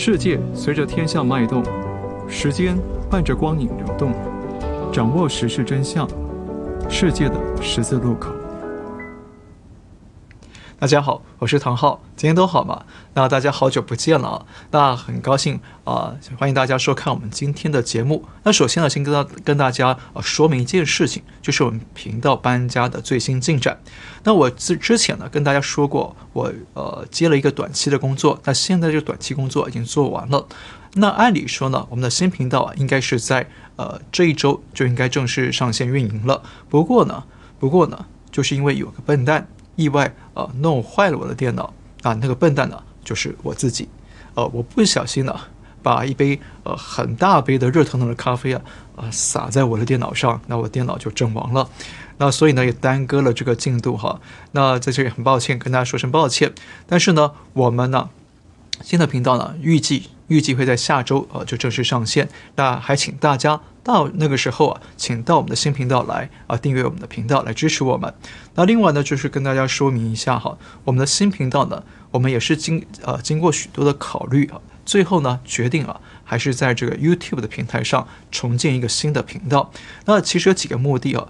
世界随着天象脉动，时间伴着光影流动，掌握时事真相，世界的十字路口。大家好，我是唐浩，今天都好吗？那大家好久不见了啊，那很高兴啊，欢迎大家收看我们今天的节目。那首先呢，先跟大跟大家啊说明一件事情，就是我们频道搬家的最新进展。那我之之前呢跟大家说过，我呃接了一个短期的工作，那现在这个短期工作已经做完了。那按理说呢，我们的新频道啊应该是在呃这一周就应该正式上线运营了。不过呢，不过呢，就是因为有个笨蛋。意外、呃，弄坏了我的电脑啊！那个笨蛋呢，就是我自己。呃，我不小心呢，把一杯呃很大杯的热腾腾的咖啡啊啊洒在我的电脑上，那我电脑就阵亡了。那所以呢，也耽搁了这个进度哈。那在这里很抱歉，跟大家说声抱歉。但是呢，我们呢，新的频道呢，预计预计会在下周、呃、就正式上线。那还请大家。到那个时候啊，请到我们的新频道来啊，订阅我们的频道来支持我们。那另外呢，就是跟大家说明一下哈，我们的新频道呢，我们也是经呃经过许多的考虑啊，最后呢决定啊，还是在这个 YouTube 的平台上重建一个新的频道。那其实有几个目的啊，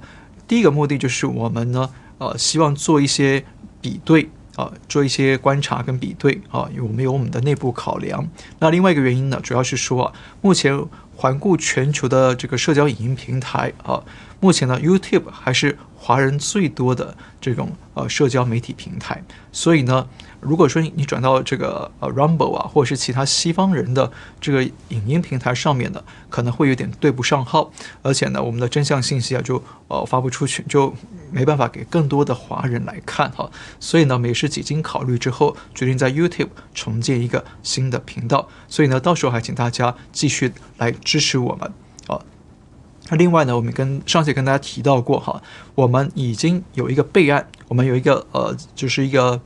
第一个目的就是我们呢呃希望做一些比对啊，做一些观察跟比对啊，因为我们有我们的内部考量。那另外一个原因呢，主要是说啊，目前。环顾全球的这个社交影音平台啊，目前呢，YouTube 还是华人最多的这种呃社交媒体平台，所以呢。如果说你转到这个呃 Rumble 啊，或者是其他西方人的这个影音平台上面的，可能会有点对不上号，而且呢，我们的真相信息啊就呃发不出去，就没办法给更多的华人来看哈。所以呢，也是几经考虑之后，决定在 YouTube 重建一个新的频道。所以呢，到时候还请大家继续来支持我们啊。那另外呢，我们跟上次跟大家提到过哈，我们已经有一个备案，我们有一个呃，就是一个。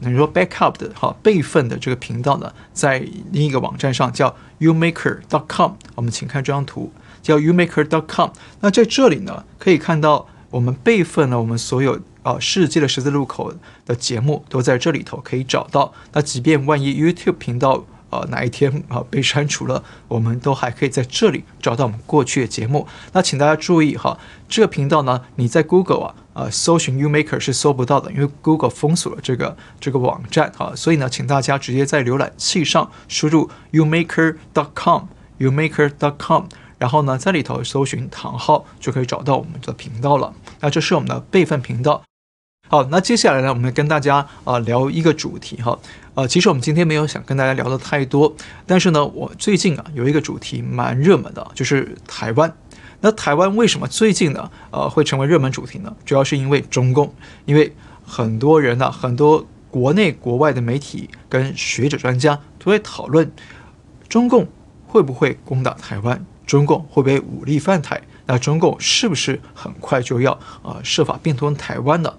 等于说 backup 的哈备份的这个频道呢，在另一个网站上叫 umaker.com，我们请看这张图，叫 umaker.com。那在这里呢，可以看到我们备份了我们所有啊、世界的十字路口的节目都在这里头可以找到。那即便万一 YouTube 频道、呃、哪一天啊被删除了，我们都还可以在这里找到我们过去的节目。那请大家注意哈，这个频道呢，你在 Google 啊。呃，搜寻 UMaker 是搜不到的，因为 Google 封锁了这个这个网站啊，所以呢，请大家直接在浏览器上输入 U Maker .dot com U Maker .dot com，然后呢，在里头搜寻唐昊就可以找到我们的频道了。那这是我们的备份频道。好，那接下来呢，我们跟大家啊、聊一个主题哈。呃，其实我们今天没有想跟大家聊的太多，但是呢，我最近啊有一个主题蛮热门的，就是台湾。那台湾为什么最近呢？呃，会成为热门主题呢？主要是因为中共，因为很多人呢，很多国内国外的媒体跟学者专家都在讨论，中共会不会攻打台湾？中共会不会武力犯台？那中共是不是很快就要啊、呃、设法并吞台湾呢？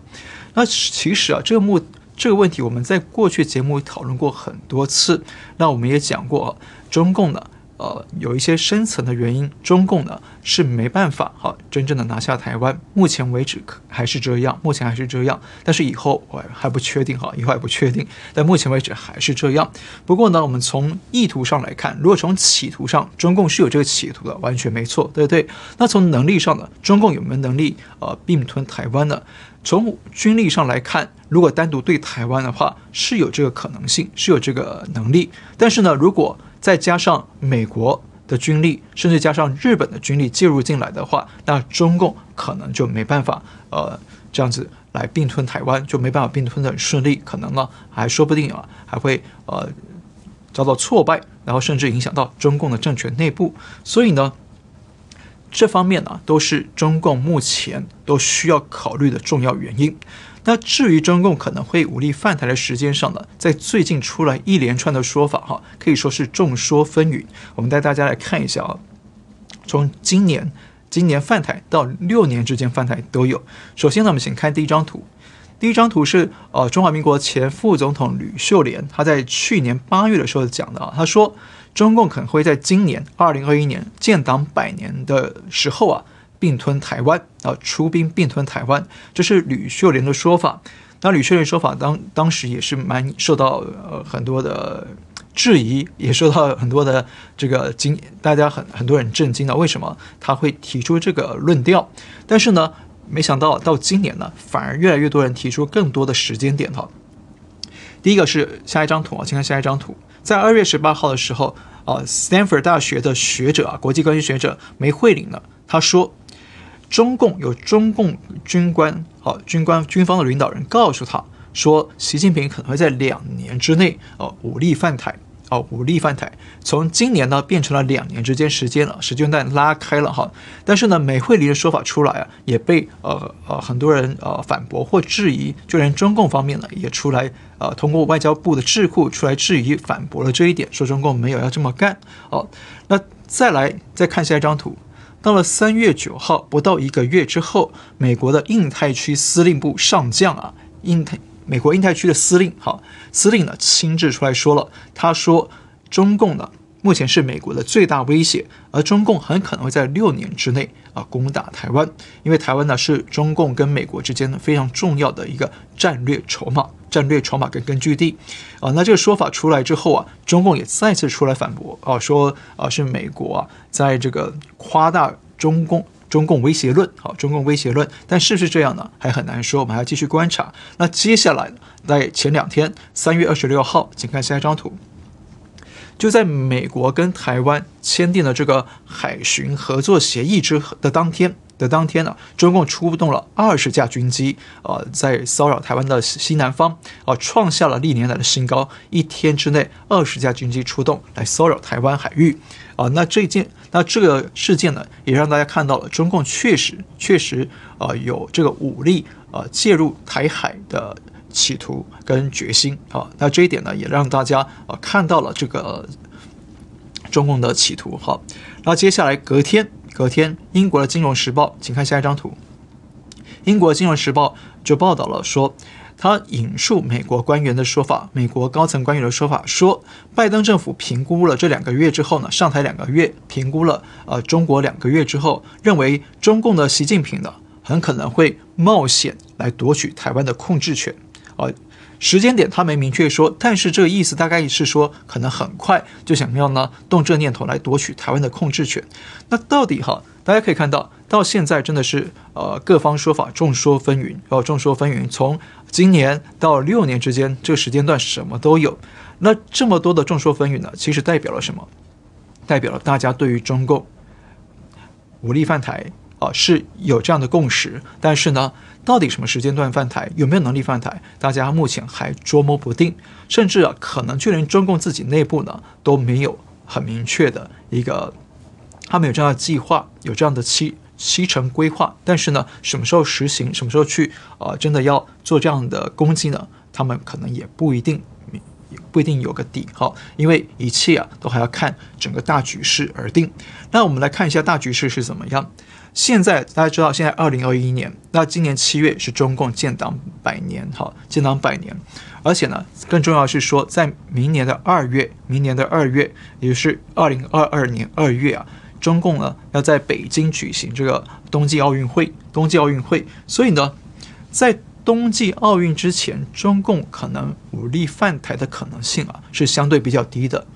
那其实啊，这个目这个问题我们在过去节目讨论过很多次，那我们也讲过，中共呢。呃，有一些深层的原因，中共呢是没办法哈真正的拿下台湾。目前为止还是这样，目前还是这样。但是以后我还不确定哈，以后还不确定。但目前为止还是这样。不过呢，我们从意图上来看，如果从企图上，中共是有这个企图的，完全没错，对不对？那从能力上呢，中共有没有能力呃并吞台湾呢？从军力上来看，如果单独对台湾的话，是有这个可能性，是有这个能力。但是呢，如果再加上美国的军力，甚至加上日本的军力介入进来的话，那中共可能就没办法，呃，这样子来并吞台湾，就没办法并吞的很顺利，可能呢还说不定啊，还会呃遭到挫败，然后甚至影响到中共的政权内部。所以呢，这方面呢都是中共目前都需要考虑的重要原因。那至于中共可能会武力犯台的时间上呢，在最近出来一连串的说法哈，可以说是众说纷纭。我们带大家来看一下啊，从今年今年犯台到六年之间犯台都有。首先呢，我们先看第一张图，第一张图是呃中华民国前副总统吕秀莲他在去年八月的时候讲的啊，他说中共可能会在今年二零二一年建党百年的时候啊。并吞台湾啊，出兵并吞台湾，这是吕秀莲的说法。那吕秀莲说法当当时也是蛮受到呃很多的质疑，也受到很多的这个惊，大家很很多人震惊的，为什么他会提出这个论调？但是呢，没想到到今年呢，反而越来越多人提出更多的时间点哈。第一个是下一张图啊，请看下一张图，在二月十八号的时候啊，斯坦福大学的学者啊，国际关系学者梅惠玲呢，他说，中共有中共军官，好、啊，军官军方的领导人告诉他说，习近平可能会在两年之内哦、武力犯台。哦，武力犯台，从今年呢变成了两年之间时间了，时间段拉开了哈。但是呢，梅惠玲的说法出来啊，也被呃呃很多人呃反驳或质疑，就连中共方面呢也出来呃通过外交部的智库出来质疑反驳了这一点，说中共没有要这么干。哦，那再来再看下一张图，到了三月九号不到一个月之后，美国的印太区司令部上将啊，印太。美国印太区的司令，好，司令呢亲自出来说了，他说中共呢目前是美国的最大威胁，而中共很可能会在六年之内啊攻打台湾，因为台湾呢是中共跟美国之间呢非常重要的一个战略筹码、战略筹码跟根据地，啊，那这个说法出来之后啊，中共也再次出来反驳啊，说啊是美国啊在这个夸大中共。中共威胁论，好，中共威胁论，但是不是这样呢？还很难说，我们还要继续观察。那接下来，在前两天，三月二十六号，请看下一张图，就在美国跟台湾签订了这个海巡合作协议之的当天。的当天呢，中共出动了二十架军机，呃，在骚扰台湾的西南方，啊、创下了历年来的新高。一天之内，二十架军机出动来骚扰台湾海域，啊、那这件，那这个事件呢，也让大家看到了中共确实确实，呃，有这个武力，呃，介入台海的企图跟决心，啊、那这一点呢，也让大家呃看到了这个中共的企图，好，那接下来隔天。隔天，英国的《金融时报》，请看下一张图。英国《金融时报》就报道了说，他引述美国官员的说法，美国高层官员的说法，说拜登政府评估了这两个月之后呢，上台两个月，评估了呃中国两个月之后，认为中共的习近平呢，很可能会冒险来夺取台湾的控制权，呃时间点他没明确说，但是这个意思大概是说，可能很快就想要呢动这念头来夺取台湾的控制权。那到底哈，大家可以看到，到现在真的是呃各方说法众说纷纭，哦众说纷纭。从今年到六年之间这个时间段什么都有。那这么多的众说纷纭呢，其实代表了什么？代表了大家对于中共武力犯台啊、是有这样的共识，但是呢。到底什么时间段犯台，有没有能力犯台？大家目前还捉摸不定，甚至啊，可能就连中共自己内部呢都没有很明确的一个，他们有这样的计划，有这样的期期程规划，但是呢，什么时候实行，什么时候去啊、真的要做这样的攻击呢？他们可能也不一定，不一定有个底哈，因为一切啊都还要看整个大局势而定。那我们来看一下大局势是怎么样。现在大家知道，现在二零二一年，那今年七月是中共建党百年，哈，建党百年，而且呢，更重要的是说，在明年的二月，明年的二月，也就是二零二二年二月啊，中共呢要在北京举行这个冬季奥运会，冬季奥运会，所以呢，在冬季奥运之前，中共可能武力犯台的可能性啊，是相对比较低的。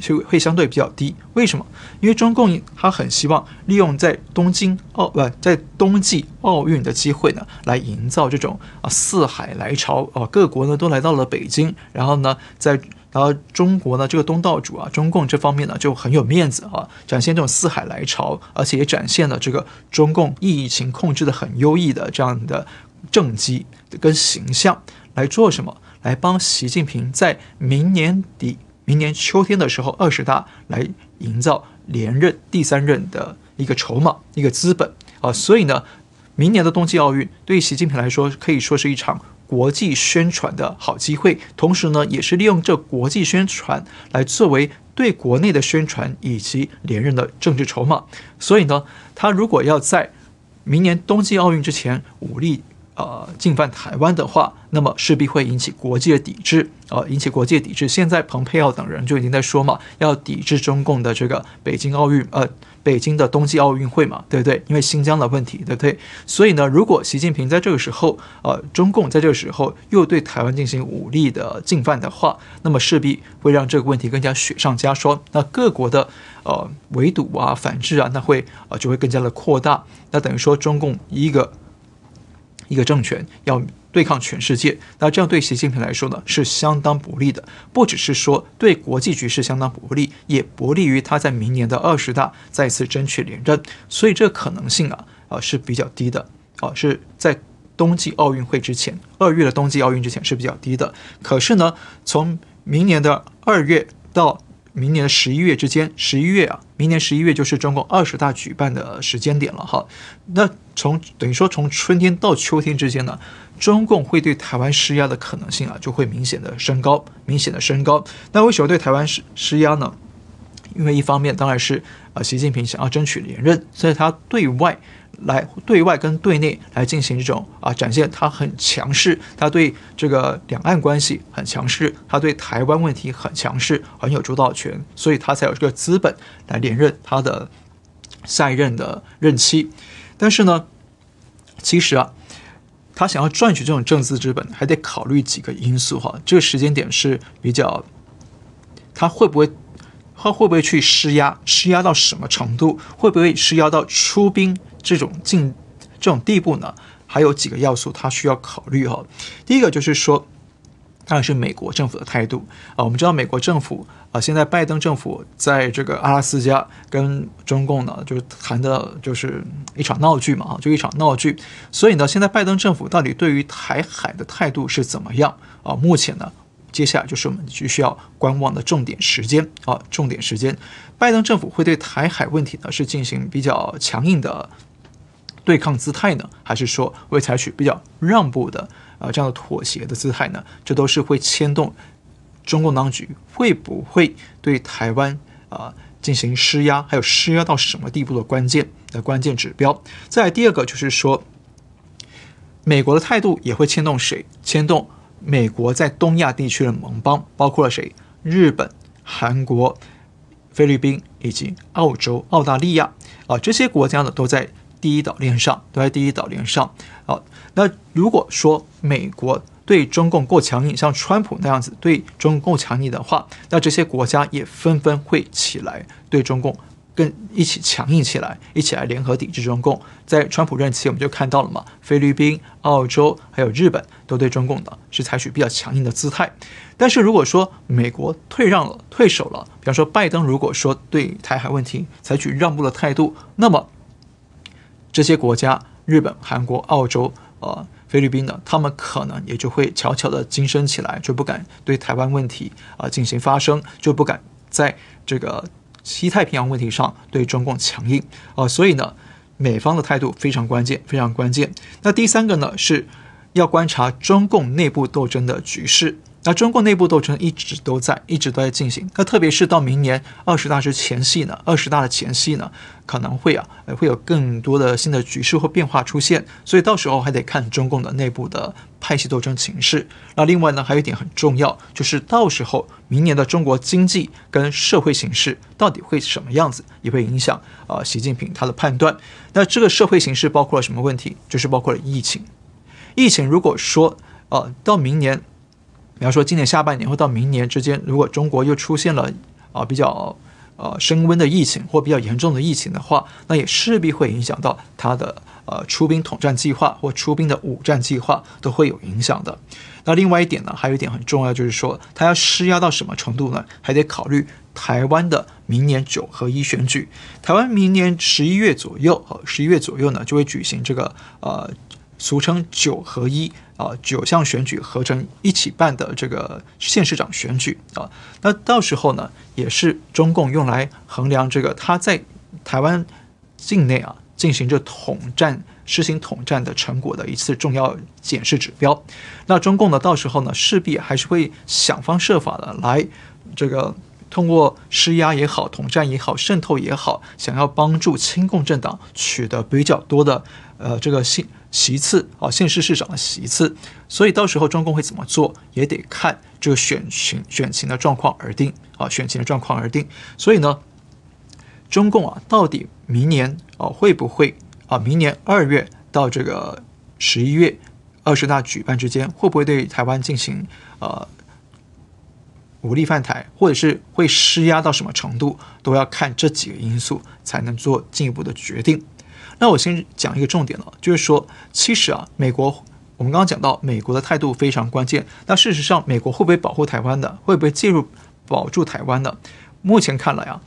就会相对比较低，为什么？因为中共他很希望利用在东京奥不在冬季奥运的机会呢，来营造这种啊四海来朝啊，各国呢都来到了北京，然后呢在然后中国呢这个东道主啊，中共这方面呢就很有面子啊，展现这种四海来朝，而且也展现了这个中共疫情控制的很优异的这样的政绩跟形象，来做什么？来帮习近平在明年底。明年秋天的时候，二十大来营造连任第三任的一个筹码、一个资本啊，所以呢，明年的冬季奥运对习近平来说可以说是一场国际宣传的好机会，同时呢，也是利用这国际宣传来作为对国内的宣传以及连任的政治筹码。所以呢，他如果要在明年冬季奥运之前武力呃进犯台湾的话，那么势必会引起国际的抵制，呃，引起国际的抵制。现在蓬佩奥等人就已经在说嘛，要抵制中共的这个北京奥运，呃。北京的冬季奥运会嘛，对不对？因为新疆的问题，对不对？所以呢，如果习近平在这个时候，呃，中共在这个时候又对台湾进行武力的进犯的话，那么势必会让这个问题更加雪上加霜。那各国的呃围堵啊、反制啊，那会呃就会更加的扩大。那等于说，中共一个一个政权要。对抗全世界，那这样对习近平来说呢，是相当不利的。不只是说对国际局势相当不利，也不利于他在明年的二十大再次争取连任。所以这可能性啊，啊是比较低的。啊，是在冬季奥运会之前，二月的冬季奥运之前是比较低的。可是呢，从明年的二月到明年的十一月之间，十一月啊，明年十一月就是中共二十大举办的时间点了哈。那从等于说从春天到秋天之间呢，中共会对台湾施压的可能性啊，就会明显的升高，明显的升高。那为什么对台湾施施压呢？因为一方面当然是啊，习近平想要争取连任，所以他对外来对外跟对内来进行这种啊，展现他很强势，他对这个两岸关系很强势，他对台湾问题很强势，很有主导权，所以他才有这个资本来连任他的下一任的任期。但是呢，其实啊。他想要赚取这种政治资本，还得考虑几个因素哈。这个时间点是比较，他会不会，他会不会去施压？施压到什么程度？会不会施压到出兵这种境这种地步呢？还有几个要素，他需要考虑哈。第一个就是说。当然是美国政府的态度啊！我们知道美国政府啊，现在拜登政府在这个阿拉斯加跟中共呢，就是谈的就是一场闹剧嘛啊，就一场闹剧。所以呢，现在拜登政府到底对于台海的态度是怎么样啊？目前呢，接下来就是我们必须要观望的重点时间啊，重点时间，拜登政府会对台海问题呢是进行比较强硬的对抗姿态呢，还是说会采取比较让步的？啊，这样的妥协的姿态呢，这都是会牵动中共当局会不会对台湾啊进行施压，还有施压到什么地步的关键的关键指标。再第二个就是说，美国的态度也会牵动谁？牵动美国在东亚地区的盟邦，包括了谁？日本、韩国、菲律宾以及澳洲、澳大利亚啊，这些国家呢都在。第一岛链上都在第一岛链上，好，那如果说美国对中共够强硬，像川普那样子对中共够强硬的话，那这些国家也纷纷会起来对中共更一起强硬起来，一起来联合抵制中共。在川普任期，我们就看到了嘛，菲律宾、澳洲还有日本都对中共的是采取比较强硬的姿态。但是如果说美国退让了、退守了，比方说拜登如果说对台海问题采取让步的态度，那么。这些国家，日本、韩国、澳洲、呃、菲律宾呢，他们可能也就会悄悄的精神起来，就不敢对台湾问题啊、进行发声，就不敢在这个西太平洋问题上对中共强硬啊、呃。所以呢，美方的态度非常关键，非常关键。那第三个呢，是要观察中共内部斗争的局势。那中共内部斗争一直都在，一直都在进行。那特别是到明年二十大之前夕呢，二十大的前夕呢，可能会啊，会有更多的新的局势或变化出现。所以到时候还得看中共的内部的派系斗争情势。那另外呢，还有一点很重要，就是到时候明年的中国经济跟社会形势到底会什么样子，也会影响啊，习近平他的判断。那这个社会形势包括了什么问题？就是包括了疫情。疫情如果说啊，到明年。比方说，今年下半年或到明年之间，如果中国又出现了啊比较呃升温的疫情或比较严重的疫情的话，那也势必会影响到他的呃出兵统战计划或出兵的武战计划都会有影响的。那另外一点呢，还有一点很重要，就是说他要施压到什么程度呢？还得考虑台湾的明年九合一选举。台湾明年十一月左右，呃十一月左右呢就会举行这个呃。俗称九合一啊，九项选举合成一起办的这个县市长选举啊，那到时候呢，也是中共用来衡量这个他在台湾境内啊进行着统战、实行统战的成果的一次重要检视指标。那中共呢，到时候呢，势必还是会想方设法的来这个。通过施压也好，统战也好，渗透也好，想要帮助亲共政党取得比较多的呃这个信席次啊，县市市长的席次，所以到时候中共会怎么做，也得看这个选情选情的状况而定啊，选情的状况而定。所以呢，中共啊，到底明年啊会不会啊，明年二月到这个十一月二十大举办之间，会不会对台湾进行呃？武力犯台，或者是会施压到什么程度，都要看这几个因素才能做进一步的决定。那我先讲一个重点了，就是说，其实啊，美国我们刚刚讲到，美国的态度非常关键。那事实上，美国会不会保护台湾的？会不会介入保住台湾的？目前看来啊，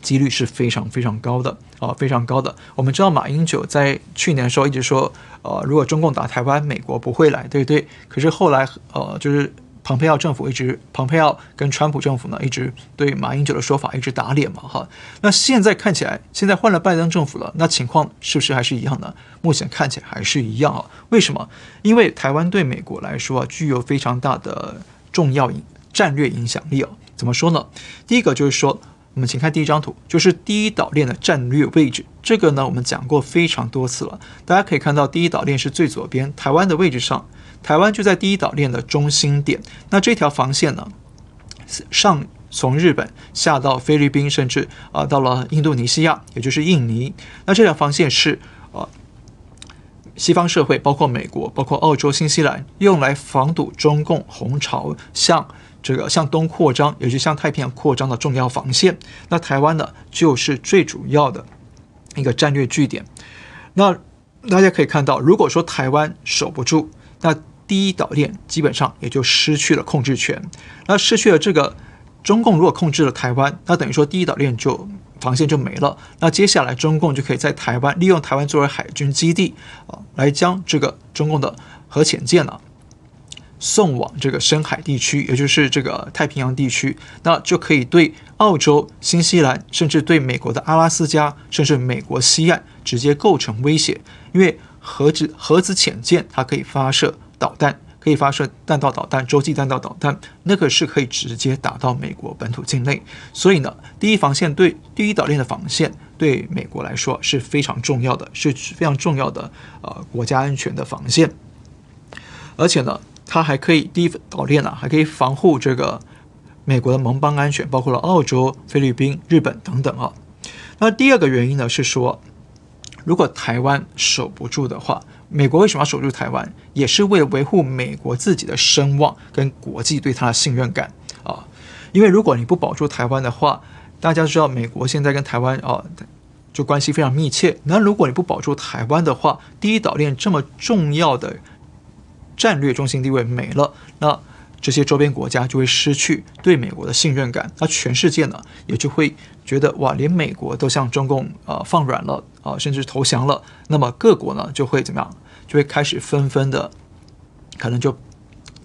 几率是非常非常高的啊，非常高的。我们知道，马英九在去年的时候一直说，呃，如果中共打台湾，美国不会来，对不对？可是后来，呃，就是。蓬佩奥政府一直，蓬佩奥跟川普政府呢，一直对马英九的说法一直打脸嘛，哈。那现在看起来，现在换了拜登政府了，那情况是不是还是一样呢？目前看起来还是一样啊。为什么？因为台湾对美国来说啊，具有非常大的重要影战略影响力哦。怎么说呢？第一个就是说，我们请看第一张图，就是第一岛链的战略位置。这个呢，我们讲过非常多次了。大家可以看到，第一岛链是最左边，台湾的位置上。台湾就在第一岛链的中心点，那这条防线呢，上从日本下到菲律宾，甚至啊、到了印度尼西亚，也就是印尼。那这条防线是啊、西方社会包括美国、包括澳洲、新西兰用来防堵中共红潮向这个向东扩张，也就是向太平洋扩张的重要防线。那台湾呢，就是最主要的一个战略据点。那大家可以看到，如果说台湾守不住，那第一岛链基本上也就失去了控制权，那失去了这个中共如果控制了台湾，那等于说第一岛链就防线就没了。那接下来中共就可以在台湾利用台湾作为海军基地啊，来将这个中共的核潜舰呢送往这个深海地区，也就是这个太平洋地区，那就可以对澳洲、新西兰，甚至对美国的阿拉斯加，甚至美国西岸直接构成威胁，因为核子核子潜舰它可以发射。导弹可以发射弹道导弹、洲际弹道导弹，那个是可以直接打到美国本土境内。所以呢，第一防线对第一岛链的防线对美国来说是非常重要的，是非常重要的呃国家安全的防线。而且呢，它还可以第一岛链啊，还可以防护这个美国的盟邦安全，包括了澳洲、菲律宾、日本等等啊。那第二个原因呢是说，如果台湾守不住的话。美国为什么要守住台湾？也是为了维护美国自己的声望跟国际对它的信任感啊。因为如果你不保住台湾的话，大家知道美国现在跟台湾啊就关系非常密切。那如果你不保住台湾的话，第一岛链这么重要的战略中心地位没了，那这些周边国家就会失去对美国的信任感。那全世界呢也就会觉得哇，连美国都向中共啊放软了啊，甚至投降了。那么各国呢就会怎么样？就会开始纷纷的，可能就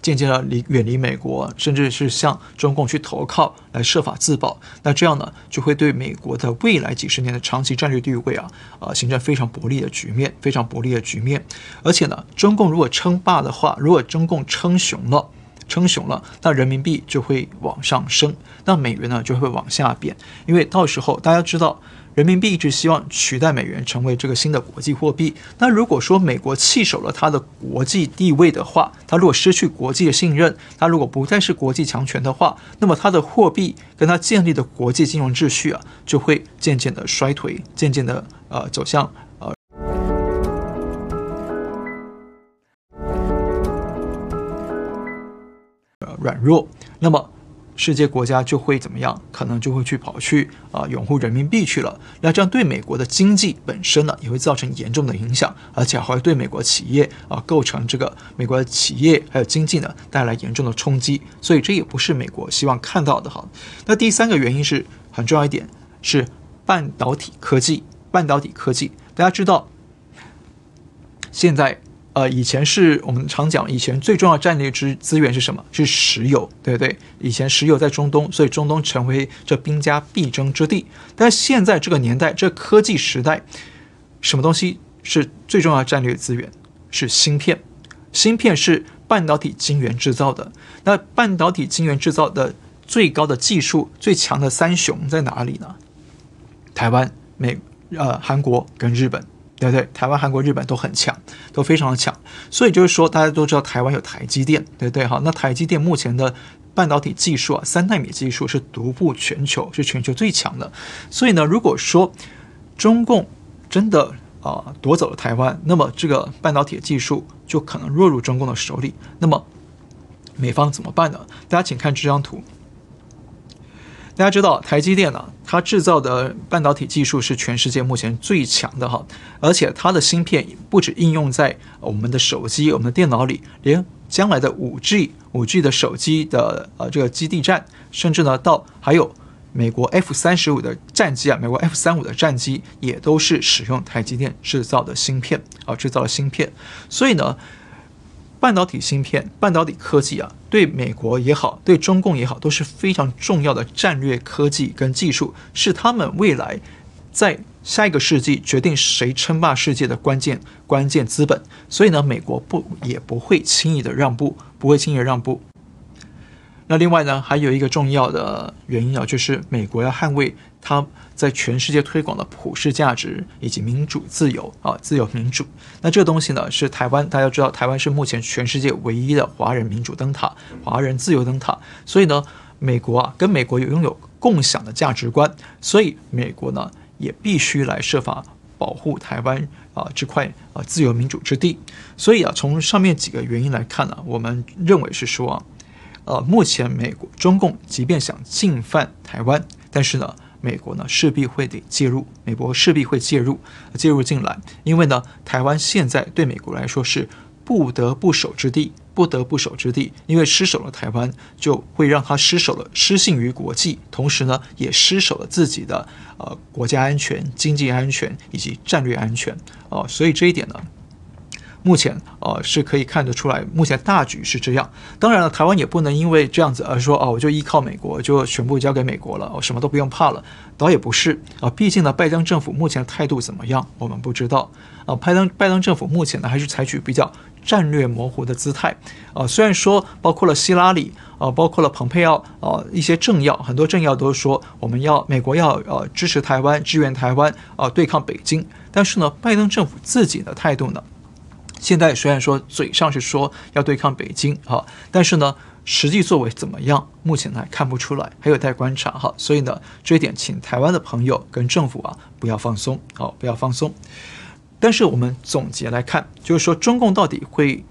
渐渐的离远离美国，甚至是向中共去投靠，来设法自保。那这样呢，就会对美国的未来几十年的长期战略地位啊，啊，形成非常不利的局面，非常不利的局面。而且呢，中共如果称霸的话，如果中共称雄了，称雄了，那人民币就会往上升，那美元呢就会往下贬，因为到时候大家知道。人民币一直希望取代美元成为这个新的国际货币。那如果说美国弃守了它的国际地位的话，它如果失去国际的信任，它如果不再是国际强权的话，那么它的货币跟它建立的国际金融秩序啊，就会渐渐的衰退，渐渐的呃走向呃软弱。那么。世界国家就会怎么样？可能就会去跑去啊，拥护人民币去了。那这样对美国的经济本身呢，也会造成严重的影响，而且还会对美国企业啊，构成这个美国的企业还有经济呢，带来严重的冲击。所以这也不是美国希望看到的哈。那第三个原因是很重要一点，是半导体科技。半导体科技，大家知道，现在。呃，以前是我们常讲，以前最重要战略资资源是什么？是石油，对不对？以前石油在中东，所以中东成为这兵家必争之地。但现在这个年代，这科技时代，什么东西是最重要战略资源？是芯片。芯片是半导体晶圆制造的。那半导体晶圆制造的最高的技术、最强的三雄在哪里呢？台湾、美、呃、韩国跟日本。对不对？台湾、韩国、日本都很强，都非常的强。所以就是说，大家都知道台湾有台积电，对不对？哈，那台积电目前的半导体技术啊，三纳米技术是独步全球，是全球最强的。所以呢，如果说中共真的啊、夺走了台湾，那么这个半导体技术就可能落入中共的手里。那么美方怎么办呢？大家请看这张图。大家知道台积电呢、它制造的半导体技术是全世界目前最强的哈，而且它的芯片不止应用在我们的手机、我们的电脑里，连将来的五 G、五 G 的手机的呃这个基地站，甚至呢到还有美国 F 三十五的战机啊，美国 F 三五的战机也都是使用台积电制造的芯片啊，制造的芯片，所以呢。半导体芯片、半导体科技啊，对美国也好，对中共也好，都是非常重要的战略科技跟技术，是他们未来在下一个世纪决定谁称霸世界的关键关键资本。所以呢，美国不也不会轻易的让步，不会轻易的让步。那另外呢，还有一个重要的原因啊，就是美国要捍卫它在全世界推广的普世价值以及民主自由啊，自由民主。那这个东西呢，是台湾，大家知道，台湾是目前全世界唯一的华人民主灯塔、华人自由灯塔。所以呢，美国啊，跟美国有拥有共享的价值观，所以美国呢，也必须来设法保护台湾啊这块啊自由民主之地。所以啊，从上面几个原因来看呢，我们认为是说啊。呃，目前美国中共即便想进犯台湾，但是呢，美国呢势必会得介入，美国势必会介入，介入进来，因为呢，台湾现在对美国来说是不得不守之地，不得不守之地，因为失守了台湾，就会让他失守了，失信于国际，同时呢，也失守了自己的呃国家安全、经济安全以及战略安全哦、呃，所以这一点呢。目前，呃，是可以看得出来，目前大局是这样。当然了，台湾也不能因为这样子而说，哦，我就依靠美国，就全部交给美国了，我什么都不用怕了。倒也不是啊，毕竟呢，拜登政府目前态度怎么样，我们不知道。啊，拜登拜登政府目前呢，还是采取比较战略模糊的姿态。啊，虽然说包括了希拉里，啊，包括了蓬佩奥，啊，一些政要，很多政要都说我们要美国要呃支持台湾，支援台湾，啊，对抗北京。但是呢，拜登政府自己的态度呢？现在虽然说嘴上是说要对抗北京哈，但是呢，实际作为怎么样，目前还看不出来，还有待观察哈。所以呢，这一点请台湾的朋友跟政府啊不要放松，好，不要放松。但是我们总结来看，就是说中共到底会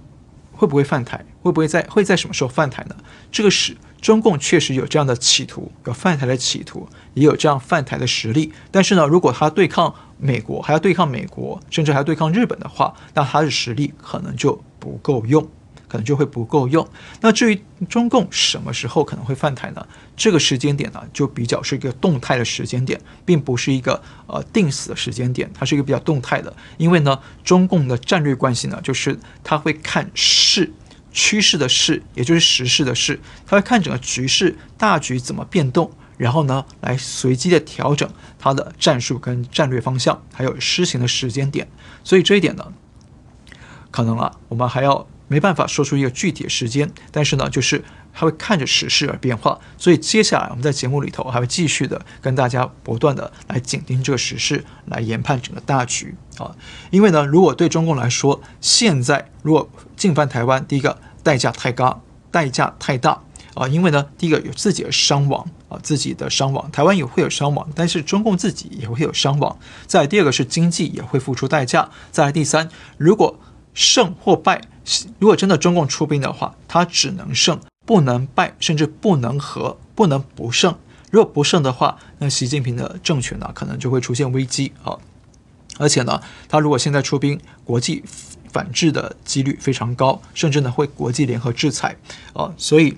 会不会犯台，会不会在会在什么时候犯台呢？这个是。中共确实有这样的企图，有犯台的企图，也有这样犯台的实力。但是呢，如果他对抗美国，还要对抗美国，甚至还要对抗日本的话，那他的实力可能就不够用，可能就会不够用。那至于中共什么时候可能会犯台呢？这个时间点呢，就比较是一个动态的时间点，并不是一个呃定死的时间点，它是一个比较动态的。因为呢，中共的战略关系呢，就是他会看势。趋势的势，也就是时势的势，他会看整个局势大局怎么变动，然后呢，来随机的调整他的战术跟战略方向，还有施行的时间点。所以这一点呢，可能啊，我们还要没办法说出一个具体的时间，但是呢，就是他会看着时势而变化。所以接下来我们在节目里头还会继续的跟大家不断的来紧盯这个时势，来研判整个大局啊。因为呢，如果对中共来说，现在如果进犯台湾，第一个代价太高，代价太大啊！因为呢，第一个有自己的伤亡啊，自己的伤亡，台湾也会有伤亡，但是中共自己也会有伤亡。再第二个是经济也会付出代价。再第三，如果胜或败，如果真的中共出兵的话，他只能胜，不能败，甚至不能和，不能不胜。如果不胜的话，那习近平的政权呢，可能就会出现危机啊！而且呢，他如果现在出兵，国际。反制的几率非常高，甚至呢会国际联合制裁啊，所以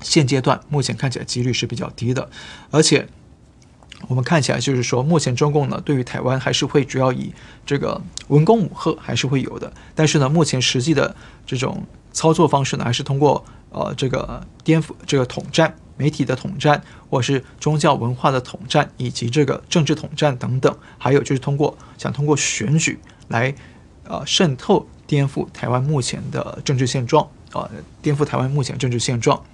现阶段目前看起来几率是比较低的，而且我们看起来就是说，目前中共呢对于台湾还是会主要以这个文攻武吓还是会有的，但是呢目前实际的这种操作方式呢还是通过呃这个颠覆这个统战、媒体的统战，或是宗教文化的统战，以及这个政治统战等等，还有就是通过想通过选举来。呃，渗透颠覆台湾目前的政治现状啊，颠覆台湾目前政治现状。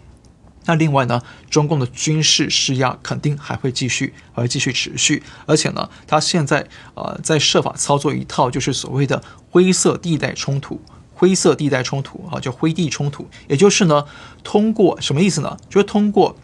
那另外呢，中共的军事施压肯定还会继续，还会继续持续。而且呢，他现在呃在设法操作一套就是所谓的灰色地带冲突，灰色地带冲突啊，叫灰地冲突，也就是呢，通过什么意思呢？就是通过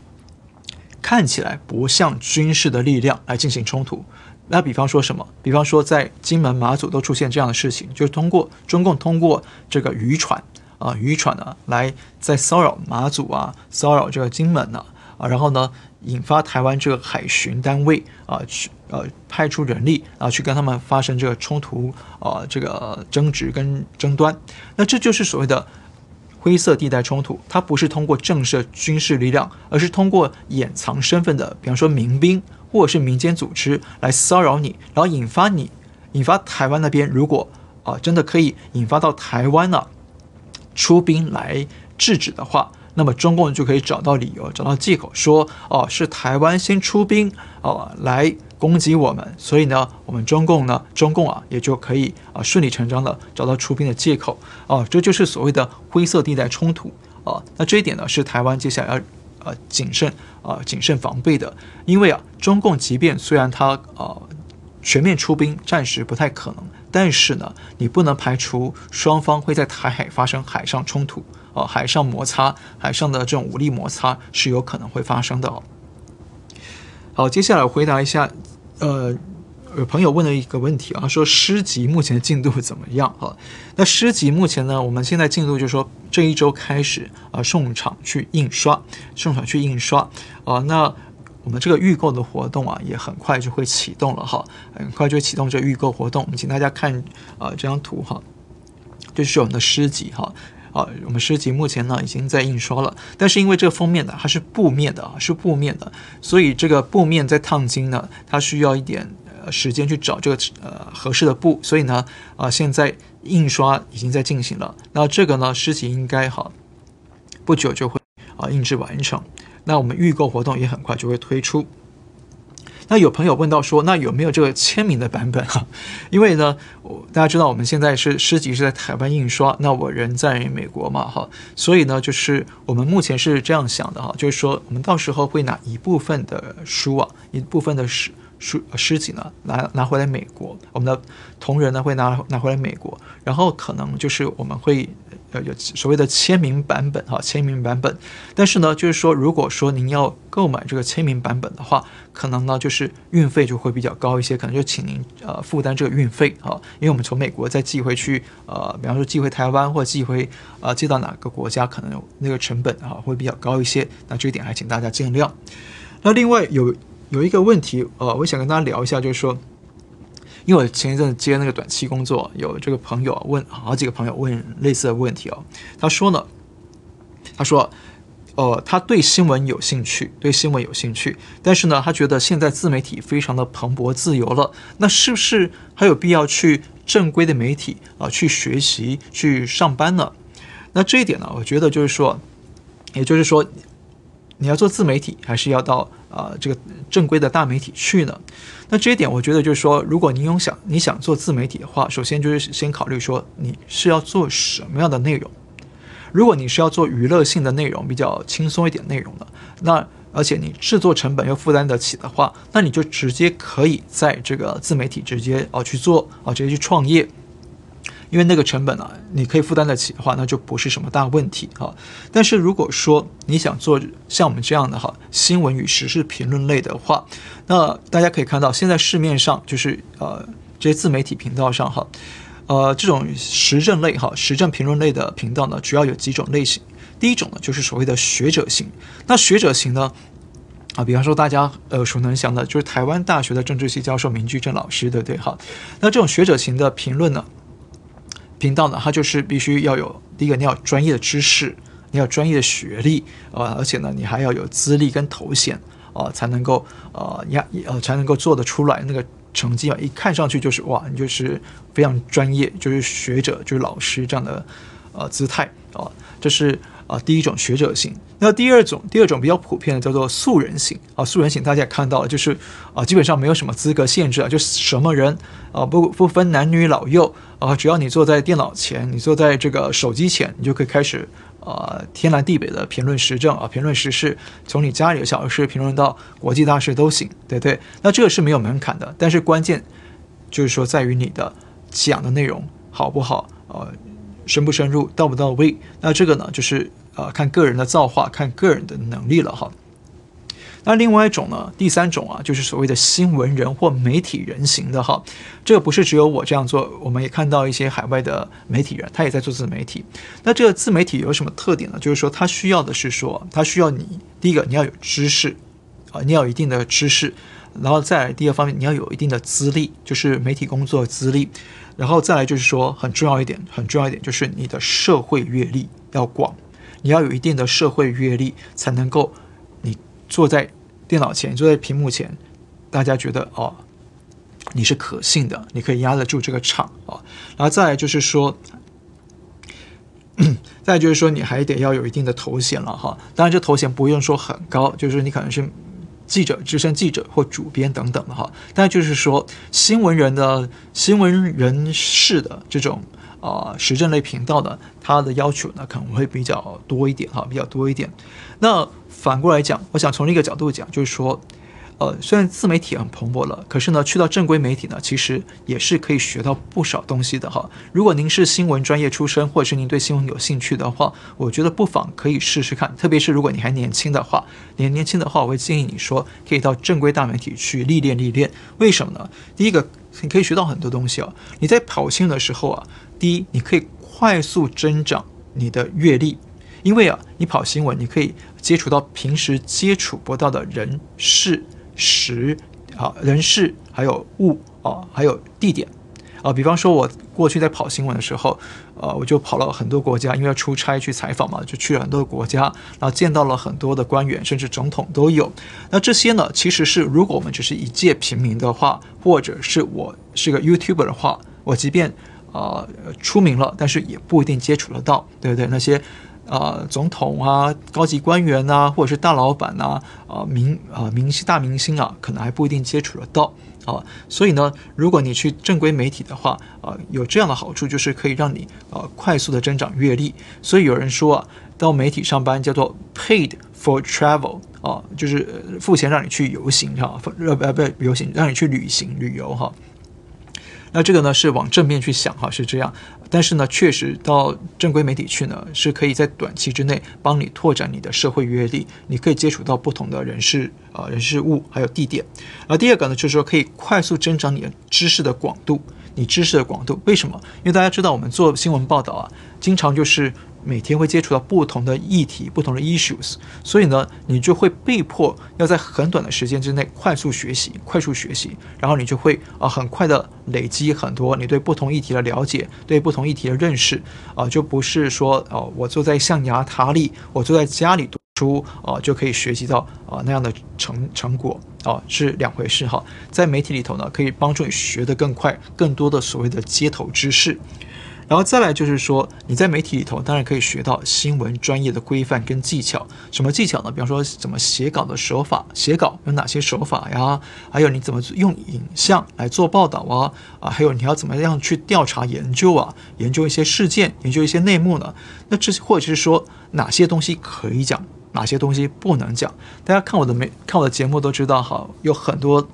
看起来不像军事的力量来进行冲突。那比方说什么？比方说在金门、马祖都出现这样的事情，就是通过中共通过这个渔船。啊，渔船呢，来在骚扰马祖啊，骚扰这个金门呢，啊，然后呢，引发台湾这个海巡单位啊，去呃派出人力啊，去跟他们发生这个冲突啊，这个争执跟争端。那这就是所谓的灰色地带冲突，它不是通过正式军事力量，而是通过掩藏身份的，比方说民兵或者是民间组织来骚扰你，然后引发你，引发台湾那边如果啊真的可以引发到台湾呢？出兵来制止的话，那么中共就可以找到理由、找到借口说，哦，是台湾先出兵，哦，来攻击我们，所以呢，我们中共呢，中共啊，也就可以啊顺理成章的找到出兵的借口，哦，这就是所谓的灰色地带冲突，啊，那这一点呢，是台湾接下来要呃谨慎啊谨慎防备的，因为啊，中共即便虽然他啊全面出兵，暂时不太可能。但是呢，你不能排除双方会在台海发生海上冲突，哦，海上摩擦，海上的这种武力摩擦是有可能会发生的哦。好，接下来回答一下，呃，有朋友问了一个问题啊，说诗集目前进度怎么样啊？那诗集目前呢，我们现在进度就是说这一周开始啊，送厂去印刷，送厂去印刷啊，那。我们这个预购的活动啊，也很快就会启动了哈，很快就会启动这预购活动。我们请大家看啊、这张图哈，这是我们的诗集哈啊，我们诗集目前呢已经在印刷了，但是因为这个封面呢它是布面的啊，是布面的，所以这个布面在烫金呢，它需要一点呃时间去找这个呃合适的布，所以呢啊、现在印刷已经在进行了，那这个呢诗集应该哈不久就会啊印制完成。那我们预购活动也很快就会推出。那有朋友问到说，那有没有这个签名的版本哈？因为呢，我大家知道我们现在是诗集是在台湾印刷，那我人在美国嘛哈，所以呢，就是我们目前是这样想的哈，就是说我们到时候会拿一部分的书啊，一部分的诗书诗集呢拿拿回来美国，我们的同仁呢会拿拿回来美国，然后可能就是我们会。呃，有所谓的签名版本哈，签名版本。但是呢，就是说，如果说您要购买这个签名版本的话，可能呢就是运费就会比较高一些，可能就请您呃负担这个运费哈，因为我们从美国再寄回去，呃，比方说寄回台湾或者寄回呃寄到哪个国家，可能那个成本哈会比较高一些。那这一点还请大家见谅。那另外有有一个问题，呃，我想跟大家聊一下，就是说。因为我前一阵接那个短期工作，有这个朋友问，好几个朋友问类似的问题哦。他说呢，他说，呃，他对新闻有兴趣，对新闻有兴趣，但是呢，他觉得现在自媒体非常的蓬勃自由了，那是不是还有必要去正规的媒体啊、去学习去上班呢？那这一点呢，我觉得就是说，也就是说，你要做自媒体，还是要到啊、这个正规的大媒体去呢？那这一点，我觉得就是说，如果你有想你想做自媒体的话，首先就是先考虑说你是要做什么样的内容。如果你是要做娱乐性的内容，比较轻松一点内容的，那而且你制作成本又负担得起的话，那你就直接可以在这个自媒体直接哦去做哦，直接去创业。因为那个成本啊，你可以负担得起的话，那就不是什么大问题哈。但是如果说你想做像我们这样的哈新闻与时事评论类的话，那大家可以看到，现在市面上就是呃这些自媒体频道上哈，呃这种时政类哈时政评论类的频道呢，主要有几种类型。第一种呢就是所谓的学者型，那学者型呢啊，比方说大家耳熟能详的，就是台湾大学的政治系教授明居正老师，对不对？哈，那这种学者型的评论呢？频道呢，它就是必须要有第一个，你要有专业的知识，你要专业的学历，呃，而且呢，你还要有资历跟头衔，啊，才能够呃呀呃才能够做得出来那个成绩啊，一看上去就是哇，你就是非常专业，就是学者，就是老师这样的呃姿态啊，这是。啊，第一种学者型，那第二种，第二种比较普遍的叫做素人型啊，素人型大家也看到了，就是啊，基本上没有什么资格限制啊，就什么人啊，不不分男女老幼啊，只要你坐在电脑前，你坐在这个手机前，你就可以开始呃天南地北的评论时政啊，评论时事，从你家里的小事评论到国际大事都行，对不对？那这个是没有门槛的，但是关键就是说在于你的讲的内容好不好，呃，深不深入，到不到位。那这个呢，就是呃看个人的造化，看个人的能力了哈。那另外一种呢，第三种啊，就是所谓的新闻人或媒体人型的哈，这个不是只有我这样做，我们也看到一些海外的媒体人，他也在做自媒体。那这个自媒体有什么特点呢？就是说，他需要的是说，他需要你第一个你要有知识啊，你要有一定的知识，然后再第二方面你要有一定的资历，就是媒体工作资历，然后再来就是说很重要一点，很重要一点就是你的社会阅历要广，你要有一定的社会阅历才能够。你坐在电脑前，坐在屏幕前，大家觉得哦，你是可信的，你可以压得住这个场啊、哦。然后再来就是说，再就是说，你还得要有一定的头衔了哈。当然，这头衔不用说很高，就是你可能是记者、资深记者或主编等等的哈。但就是说，新闻人的新闻人士的这种啊、时政类频道的，它的要求呢可能会比较多一点哈，比较多一点。那反过来讲，我想从另一个角度讲，就是说，呃，虽然自媒体很蓬勃了，可是呢，去到正规媒体呢，其实也是可以学到不少东西的哈。如果您是新闻专业出身，或者是您对新闻有兴趣的话，我觉得不妨可以试试看。特别是如果你还年轻的话，年年轻的话，我会建议你说，可以到正规大媒体去历练历练。为什么呢？第一个，你可以学到很多东西啊。你在跑新闻的时候啊，第一，你可以快速增长你的阅历。因为啊，你跑新闻，你可以接触到平时接触不到的人事时啊，人事还有物啊，还有地点啊。比方说，我过去在跑新闻的时候，呃，我就跑了很多国家，因为要出差去采访嘛，就去了很多国家，然后见到了很多的官员，甚至总统都有。那这些呢，其实是如果我们只是一介平民的话，或者是我是个 YouTuber 的话，我即便啊、呃、出名了，但是也不一定接触得到，对不对？那些。啊、总统啊，高级官员啊，或者是大老板呐，啊、明啊、明星大明星啊，可能还不一定接触得到啊。所以呢，如果你去正规媒体的话，啊、有这样的好处，就是可以让你啊、快速的增长阅历。所以有人说啊，到媒体上班叫做 paid for travel 啊，就是付钱让你去游行哈，呃不不游行，让你去旅行旅游哈。那这个呢是往正面去想哈，是这样。但是呢，确实到正规媒体去呢，是可以在短期之内帮你拓展你的社会阅历，你可以接触到不同的人事啊、人事物还有地点。而第二个呢，就是说可以快速增长你的知识的广度，你知识的广度。为什么？因为大家知道我们做新闻报道啊，经常就是。每天会接触到不同的议题、不同的 issues，所以呢，你就会被迫要在很短的时间之内快速学习、快速学习，然后你就会啊很快的累积很多你对不同议题的了解、对不同议题的认识啊，就不是说哦，我坐在象牙塔里，我坐在家里读书啊就可以学习到啊那样的成成果啊，是两回事哈。在媒体里头呢，可以帮助你学得更快、更多的所谓的街头知识。然后再来就是说，你在媒体里头当然可以学到新闻专业的规范跟技巧。什么技巧呢？比方说怎么写稿的手法，写稿有哪些手法呀？还有你怎么用影像来做报道啊？啊，还有你要怎么样去调查研究啊？研究一些事件，研究一些内幕呢？那这或者是说哪些东西可以讲，哪些东西不能讲？大家看我的媒看我的节目都知道，哈，有很多。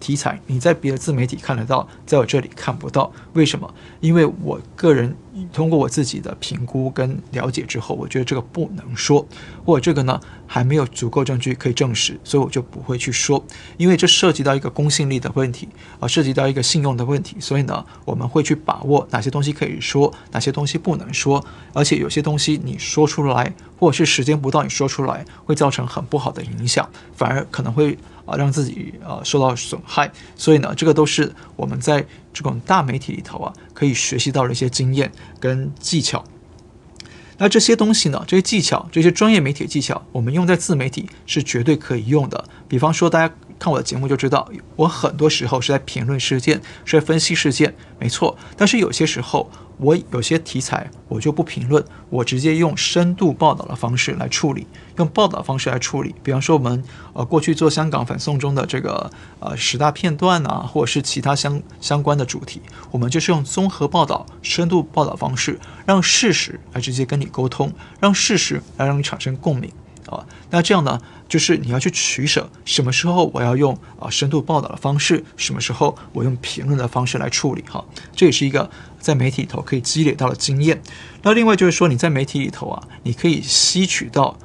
题材你在别的自媒体看得到，在我这里看不到，为什么？因为我个人通过我自己的评估跟了解之后，我觉得这个不能说，或者这个呢还没有足够证据可以证实，所以我就不会去说，因为这涉及到一个公信力的问题啊，涉及到一个信用的问题，所以呢我们会去把握哪些东西可以说，哪些东西不能说，而且有些东西你说出来，或者是时间不到你说出来，会造成很不好的影响，反而可能会。啊，让自己啊受到损害，所以呢，这个都是我们在这种大媒体里头啊可以学习到的一些经验跟技巧。那这些东西呢，这些技巧，这些专业媒体技巧，我们用在自媒体是绝对可以用的。比方说，大家看我的节目就知道，我很多时候是在评论事件，是在分析事件，没错。但是有些时候，我有些题材我就不评论，我直接用深度报道的方式来处理，用报道方式来处理。比方说我们呃过去做香港反送中的这个呃十大片段啊，或者是其他相相关的主题，我们就是用综合报道、深度报道方式，让事实来直接跟你沟通，让事实来让你产生共鸣。啊，那这样呢，就是你要去取舍，什么时候我要用啊深度报道的方式，什么时候我用评论的方式来处理哈，这也是一个在媒体里头可以积累到的经验。那另外就是说，你在媒体里头啊，你可以吸取到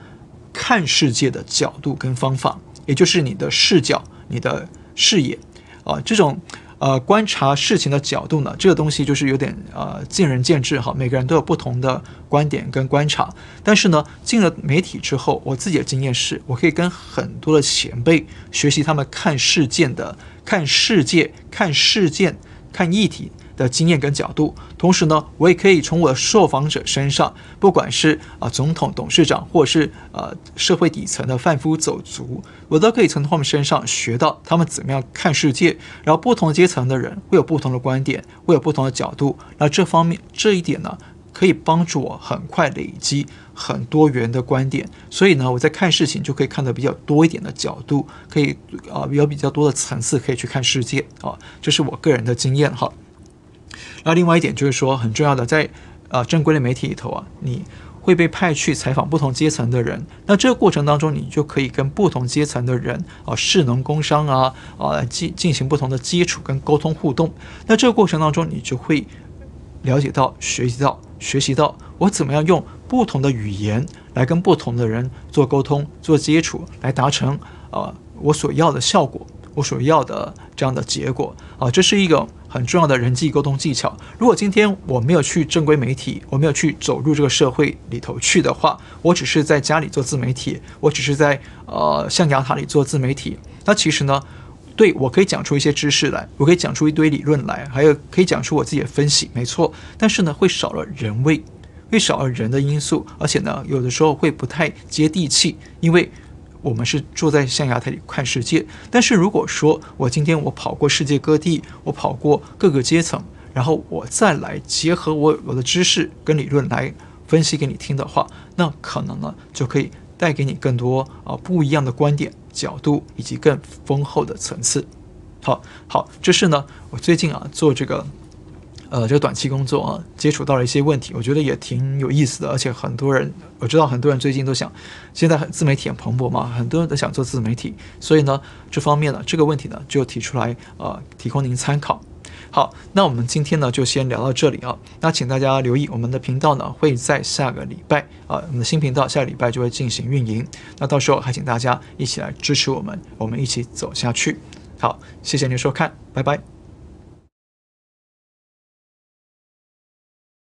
看世界的角度跟方法，也就是你的视角、你的视野啊，这种。呃，观察事情的角度呢，这个东西就是有点呃见仁见智哈，每个人都有不同的观点跟观察。但是呢，进了媒体之后，我自己的经验是，我可以跟很多的前辈学习他们看事件的、看世界、看事件、看议题的经验跟角度，同时呢，我也可以从我的受访者身上，不管是啊、总统、董事长，或者是呃社会底层的贩夫走卒，我都可以从他们身上学到他们怎么样看世界。然后不同阶层的人会有不同的观点，会有不同的角度。那这方面这一点呢，可以帮助我很快累积很多元的观点。所以呢，我在看事情就可以看得比较多一点的角度，可以啊有比较多的层次可以去看世界啊，这是我个人的经验哈。那另外一点就是说，很重要的，在呃正规的媒体里头啊，你会被派去采访不同阶层的人。那这个过程当中，你就可以跟不同阶层的人啊，士农工商啊啊进进行不同的接触跟沟通互动。那这个过程当中，你就会了解到、学习到、学习到我怎么样用不同的语言来跟不同的人做沟通、做接触，来达成啊我所要的效果。我所要的这样的结果啊，这是一个很重要的人际沟通技巧。如果今天我没有去正规媒体，我没有去走入这个社会里头去的话，我只是在家里做自媒体，我只是在呃象牙塔里做自媒体，那其实呢，对我可以讲出一些知识来，我可以讲出一堆理论来，还有可以讲出我自己的分析，没错。但是呢，会少了人味，会少了人的因素，而且呢，有的时候会不太接地气，因为。我们是坐在象牙塔里看世界，但是如果说我今天我跑过世界各地，我跑过各个阶层，然后我再来结合我我的知识跟理论来分析给你听的话，那可能呢就可以带给你更多啊不一样的观点、角度以及更丰厚的层次。好，好，这是呢我最近啊做这个。呃，这个短期工作啊，接触到了一些问题，我觉得也挺有意思的。而且很多人，我知道很多人最近都想，现在自媒体很蓬勃嘛，很多人都想做自媒体，所以呢，这方面呢，这个问题呢，就提出来，呃，提供您参考。好，那我们今天呢，就先聊到这里啊。那请大家留意，我们的频道呢，会在下个礼拜啊，我们的新频道下个礼拜就会进行运营。那到时候还请大家一起来支持我们，我们一起走下去。好，谢谢您收看，拜拜。